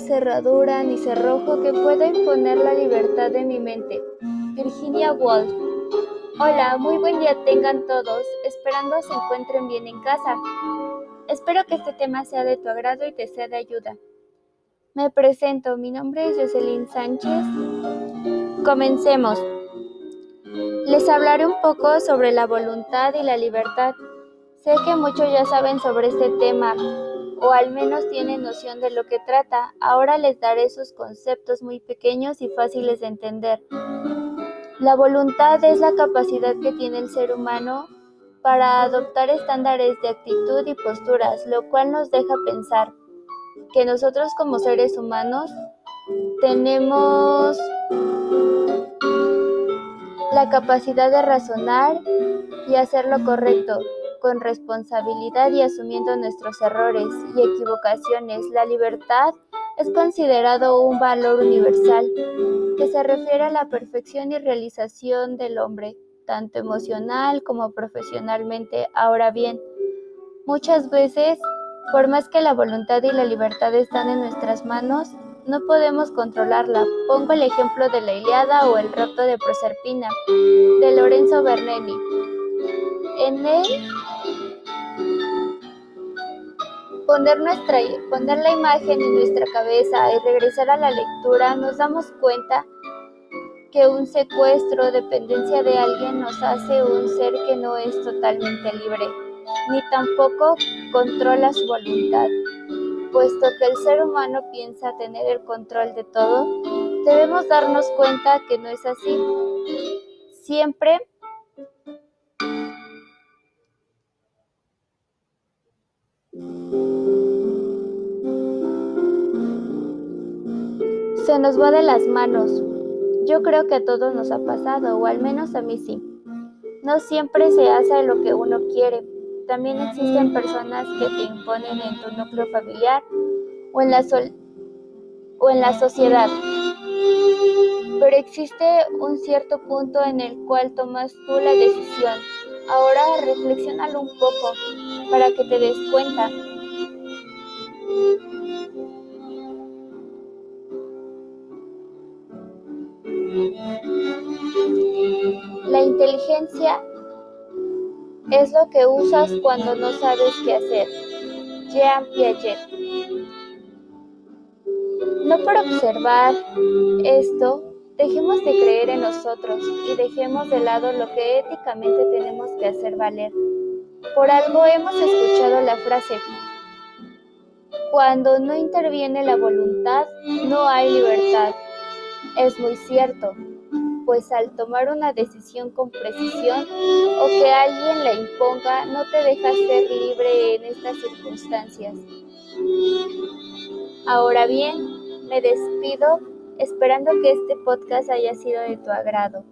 cerradura ni cerrojo que pueda imponer la libertad de mi mente. Virginia Woolf. Hola, muy buen día tengan todos, esperando se encuentren bien en casa. Espero que este tema sea de tu agrado y te sea de ayuda. Me presento, mi nombre es Jocelyn Sánchez. Comencemos. Les hablaré un poco sobre la voluntad y la libertad. Sé que muchos ya saben sobre este tema, o al menos tienen noción de lo que trata. Ahora les daré sus conceptos muy pequeños y fáciles de entender. La voluntad es la capacidad que tiene el ser humano para adoptar estándares de actitud y posturas, lo cual nos deja pensar que nosotros como seres humanos tenemos la capacidad de razonar y hacer lo correcto, con responsabilidad y asumiendo nuestros errores y equivocaciones. La libertad es considerado un valor universal que se refiere a la perfección y realización del hombre, tanto emocional como profesionalmente. Ahora bien, muchas veces, por más que la voluntad y la libertad están en nuestras manos, no podemos controlarla. Pongo el ejemplo de la Iliada o el rapto de Proserpina, de Lorenzo Bernini. En él Poner, nuestra, poner la imagen en nuestra cabeza y regresar a la lectura, nos damos cuenta que un secuestro dependencia de alguien nos hace un ser que no es totalmente libre, ni tampoco controla su voluntad. Puesto que el ser humano piensa tener el control de todo, debemos darnos cuenta que no es así. Siempre Se nos va de las manos. Yo creo que a todos nos ha pasado, o al menos a mí sí. No siempre se hace lo que uno quiere. También existen personas que te imponen en tu núcleo familiar o en la, o en la sociedad. Pero existe un cierto punto en el cual tomas tú la decisión. Ahora reflexionalo un poco para que te des cuenta. La inteligencia es lo que usas cuando no sabes qué hacer. Jean Piaget. No por observar esto, dejemos de creer en nosotros y dejemos de lado lo que éticamente tenemos que hacer valer. Por algo hemos escuchado la frase, cuando no interviene la voluntad, no hay libertad. Es muy cierto, pues al tomar una decisión con precisión o que alguien la imponga, no te dejas ser libre en estas circunstancias. Ahora bien, me despido esperando que este podcast haya sido de tu agrado.